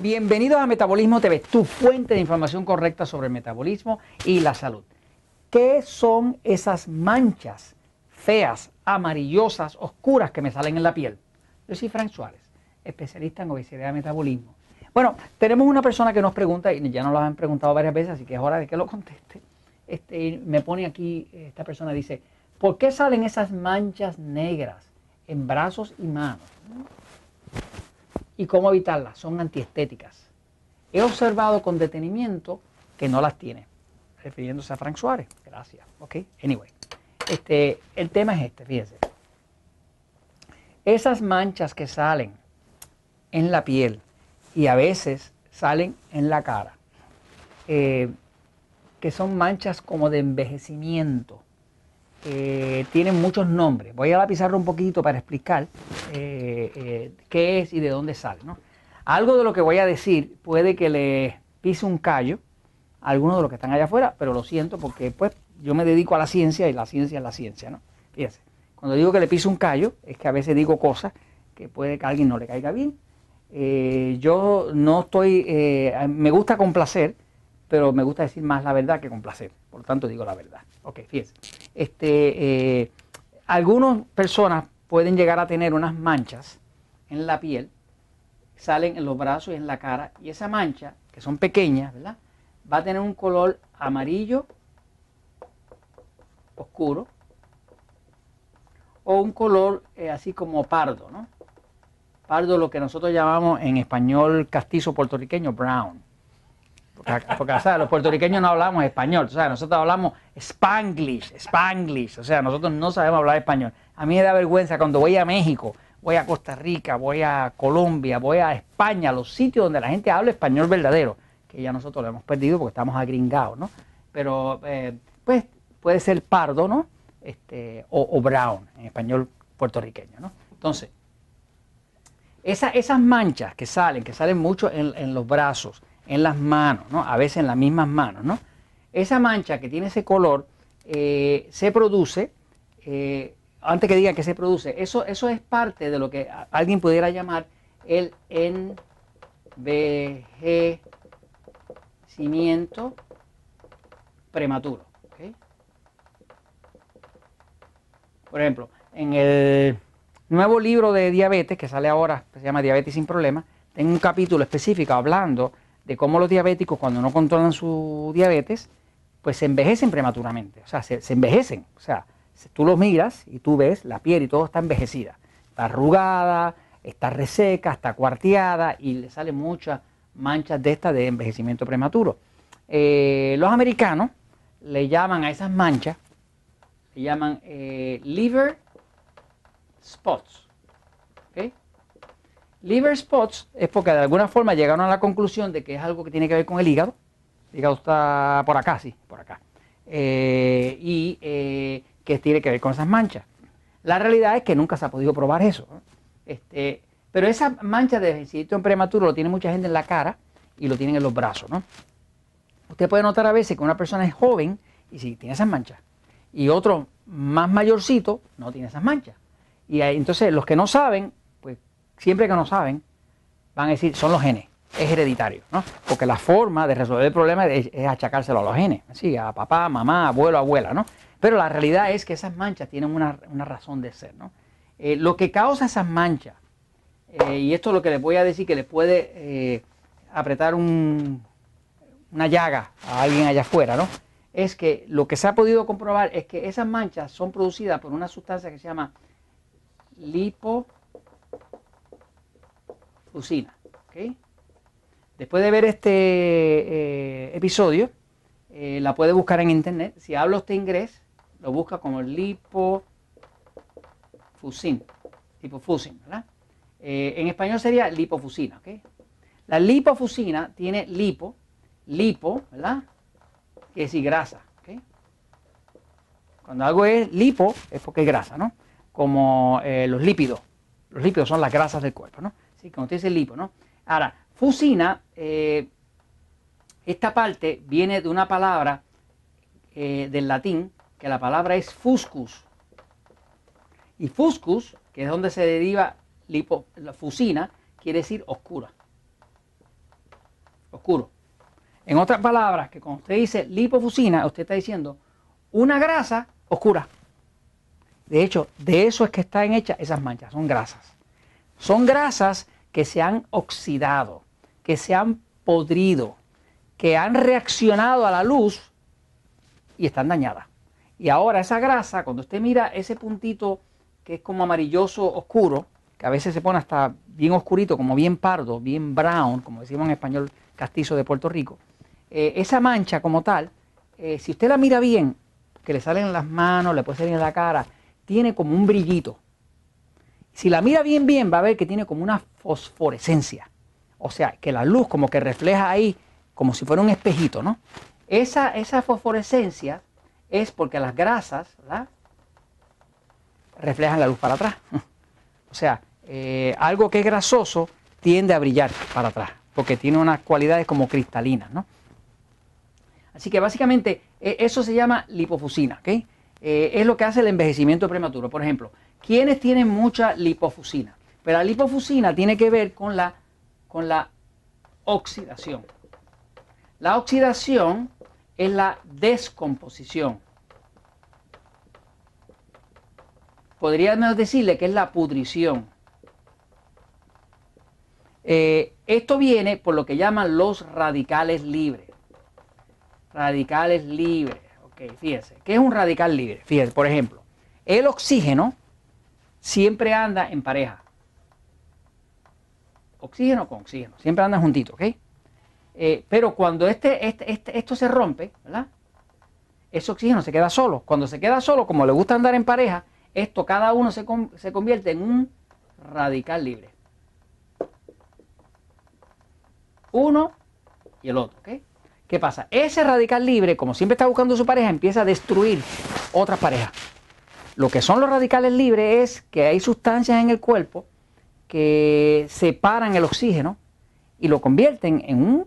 Bienvenidos a Metabolismo TV, tu fuente de información correcta sobre el metabolismo y la salud. ¿Qué son esas manchas feas, amarillosas, oscuras que me salen en la piel? Yo soy Frank Suárez, especialista en obesidad y metabolismo. Bueno, tenemos una persona que nos pregunta, y ya nos lo han preguntado varias veces, así que es hora de que lo conteste. Este, me pone aquí, esta persona dice, ¿por qué salen esas manchas negras en brazos y manos? ¿Y cómo evitarlas? Son antiestéticas. He observado con detenimiento que no las tiene, refiriéndose a Frank Suárez. Gracias. Ok, anyway. Este, el tema es este, fíjense. Esas manchas que salen en la piel y a veces salen en la cara, eh, que son manchas como de envejecimiento, eh, tienen muchos nombres. Voy a la pizarra un poquito para explicar eh, eh, qué es y de dónde sale. Algo de lo que voy a decir puede que le pise un callo a algunos de los que están allá afuera, pero lo siento porque pues yo me dedico a la ciencia y la ciencia es la ciencia. ¿no? Fíjense, cuando digo que le pise un callo es que a veces digo cosas que puede que a alguien no le caiga bien. yo no estoy, me gusta complacer, pero me gusta decir más la verdad que complacer. Por lo tanto digo la verdad. Ok, fíjense. Este, eh, algunas personas pueden llegar a tener unas manchas en la piel, salen en los brazos y en la cara, y esa mancha, que son pequeñas, ¿verdad? Va a tener un color amarillo oscuro o un color eh, así como pardo, ¿no? Pardo lo que nosotros llamamos en español castizo puertorriqueño brown. Porque, los puertorriqueños no hablamos español, o sea, nosotros hablamos spanglish, spanglish, o sea, nosotros no sabemos hablar español. A mí me da vergüenza cuando voy a México, voy a Costa Rica, voy a Colombia, voy a España, los sitios donde la gente habla español verdadero, que ya nosotros lo hemos perdido porque estamos agringados, ¿no? Pero, eh, pues, puede ser pardo, ¿no? Este, o, brown, en español puertorriqueño, ¿no? Entonces, esas manchas que salen, que salen mucho en los brazos, en las manos, ¿no? a veces en las mismas manos. ¿no? Esa mancha que tiene ese color eh, se produce, eh, antes que diga que se produce, eso, eso es parte de lo que alguien pudiera llamar el envejecimiento prematuro. Por ejemplo, en el nuevo libro de diabetes que sale ahora, que se llama Diabetes sin Problemas, tengo un capítulo específico hablando de cómo los diabéticos cuando no controlan su diabetes, pues se envejecen prematuramente, o sea, se, envejecen, o sea, tú los miras y tú ves la piel y todo está envejecida, está arrugada, está reseca, está cuarteada y le salen muchas manchas de estas de envejecimiento prematuro. Eh, los americanos le llaman a esas manchas, le llaman eh, liver spots. Liver spots es porque de alguna forma llegaron a la conclusión de que es algo que tiene que ver con el hígado. El hígado está por acá, sí, por acá. Eh, y eh, que tiene que ver con esas manchas. La realidad es que nunca se ha podido probar eso. Este, pero esa mancha de envejecimiento prematuro lo tiene mucha gente en la cara y lo tienen en los brazos. ¿no? Usted puede notar a veces que una persona es joven y sí, tiene esas manchas. Y otro más mayorcito no tiene esas manchas. Y entonces los que no saben siempre que no saben, van a decir, son los genes, es hereditario, ¿no? Porque la forma de resolver el problema es, achacárselo a los genes, así, a papá, mamá, abuelo, abuela, ¿no? Pero la realidad es que esas manchas tienen una, razón de ser, ¿no? Eh, lo que causa esas manchas, eh, y esto es lo que les voy a decir que les puede eh, apretar una llaga a alguien allá afuera, ¿no? Es que lo que se ha podido comprobar es que esas manchas son producidas por una sustancia que se llama lipo Lucina. Después de ver este eh, episodio, eh, la puede buscar en internet. Si habla usted inglés, lo busca como lipofusin. Lipofusin, ¿verdad? Eh, en español sería lipofusina. La lipofusina tiene lipo, lipo, ¿verdad? Que es decir grasa. Cuando algo es lipo es porque es grasa, ¿no? Como los lípidos. Los lípidos son las grasas del cuerpo, ¿no? ¿Sí? Como usted dice lipo, ¿no? Ahora, fusina, eh, esta parte viene de una palabra eh, del latín, que la palabra es fuscus. Y fuscus, que es donde se deriva lipo, fusina, quiere decir oscura. oscuro. En otras palabras, que cuando usted dice lipofusina, usted está diciendo una grasa oscura. De hecho, de eso es que están hechas esas manchas, son grasas. Son grasas que se han oxidado, que se han podrido, que han reaccionado a la luz y están dañadas. Y ahora esa grasa, cuando usted mira ese puntito que es como amarilloso oscuro, que a veces se pone hasta bien oscurito, como bien pardo, bien brown, como decimos en español castizo de Puerto Rico, eh, esa mancha como tal, eh, si usted la mira bien, que le salen en las manos, le puede salir en la cara, tiene como un brillito. Si la mira bien, bien, va a ver que tiene como una fosforescencia. O sea, que la luz como que refleja ahí, como si fuera un espejito, ¿no? Esa, esa fosforescencia es porque las grasas, ¿verdad? reflejan la luz para atrás. O sea, eh, algo que es grasoso tiende a brillar para atrás, porque tiene unas cualidades como cristalinas, ¿no? Así que básicamente e, eso se llama lipofusina, ¿ok? Eh, es lo que hace el envejecimiento prematuro. Por ejemplo, ¿quiénes tienen mucha lipofusina? Pero la lipofusina tiene que ver con la, con la oxidación. La oxidación es la descomposición. podríamos decirle que es la pudrición. Eh, esto viene por lo que llaman los radicales libres. Radicales libres. Ok, fíjense. ¿Qué es un radical libre? Fíjense, por ejemplo, el oxígeno siempre anda en pareja. Oxígeno con oxígeno. Siempre anda juntito, ¿ok? Eh, pero cuando este, este, este, esto se rompe, ¿verdad? Ese oxígeno se queda solo. Cuando se queda solo, como le gusta andar en pareja, esto cada uno se, se convierte en un radical libre. Uno y el otro. ¿ok? ¿Qué pasa? Ese radical libre, como siempre está buscando su pareja, empieza a destruir otras parejas. Lo que son los radicales libres es que hay sustancias en el cuerpo que separan el oxígeno y lo convierten en un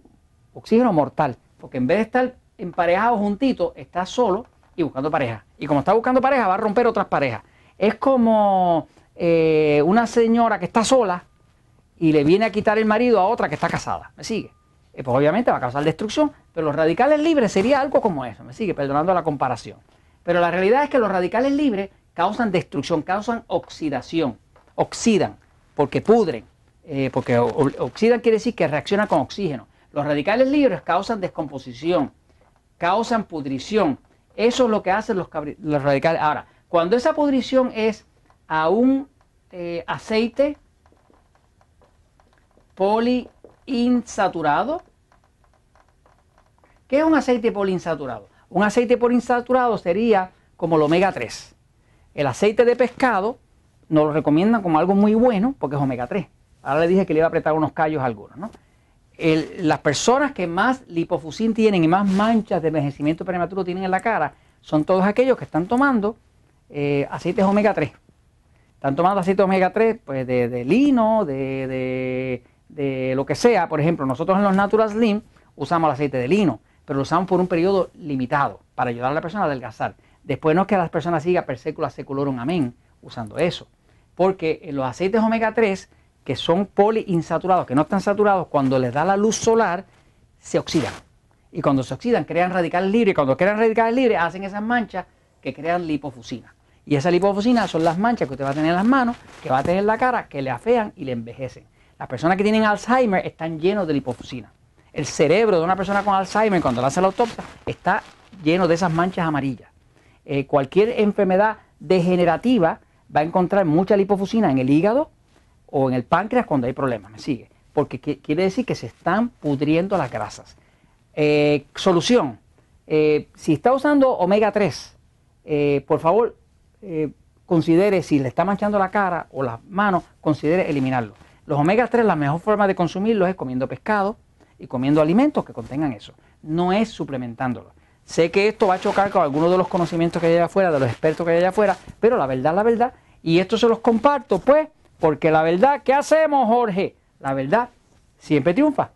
oxígeno mortal. Porque en vez de estar emparejado juntito, está solo y buscando pareja. Y como está buscando pareja, va a romper otras parejas es como eh, una señora que está sola y le viene a quitar el marido a otra que está casada. ¿Me sigue? Eh, pues obviamente va a causar destrucción, pero los radicales libres sería algo como eso. ¿Me sigue? Perdonando la comparación. Pero la realidad es que los radicales libres causan destrucción, causan oxidación, oxidan, porque pudren, eh, porque oxidan quiere decir que reaccionan con oxígeno. Los radicales libres causan descomposición, causan pudrición. Eso es lo que hacen los, los radicales. Ahora, cuando esa pudrición es a un eh, aceite poliinsaturado, ¿qué es un aceite poliinsaturado? Un aceite poliinsaturado sería como el omega 3. El aceite de pescado nos lo recomiendan como algo muy bueno porque es omega 3. Ahora le dije que le iba a apretar unos callos a algunos, ¿no? las personas que más lipofusín tienen y más manchas de envejecimiento prematuro tienen en la cara son todos aquellos que están tomando eh, aceites omega 3. Están tomando aceites omega 3 pues de, lino, de, lo que sea. Por ejemplo, nosotros en los Natural Slim usamos el aceite de lino, pero lo usamos por un periodo limitado para ayudar a la persona a adelgazar. Después no es que las personas sigan per secula seculorum amén usando eso. Porque los aceites omega 3, que son poliinsaturados, que no están saturados, cuando les da la luz solar, se oxidan. Y cuando se oxidan, crean radicales libres. Y cuando crean radicales libres, hacen esas manchas que crean lipofusina. Y esa lipofusina son las manchas que usted va a tener en las manos, que va a tener en la cara, que le afean y le envejecen. Las personas que tienen Alzheimer están llenos de lipofusina. El cerebro de una persona con Alzheimer, cuando le hace la autopsia, está lleno de esas manchas amarillas. Eh, cualquier enfermedad degenerativa va a encontrar mucha lipofusina en el hígado o en el páncreas cuando hay problemas. ¿Me sigue? Porque quiere decir que se están pudriendo las grasas. Eh, solución. Eh, si está usando omega 3, por favor, considere si le está manchando la cara o las manos, considere eliminarlo. Los omega 3, la mejor forma de consumirlos es comiendo pescado y comiendo alimentos que contengan eso. No es suplementándolo. Sé que esto va a chocar con algunos de los conocimientos que hay allá afuera, de los expertos que hay allá afuera, pero la verdad, la verdad, y esto se los comparto, pues, porque la verdad, ¿qué hacemos, Jorge? La verdad siempre triunfa.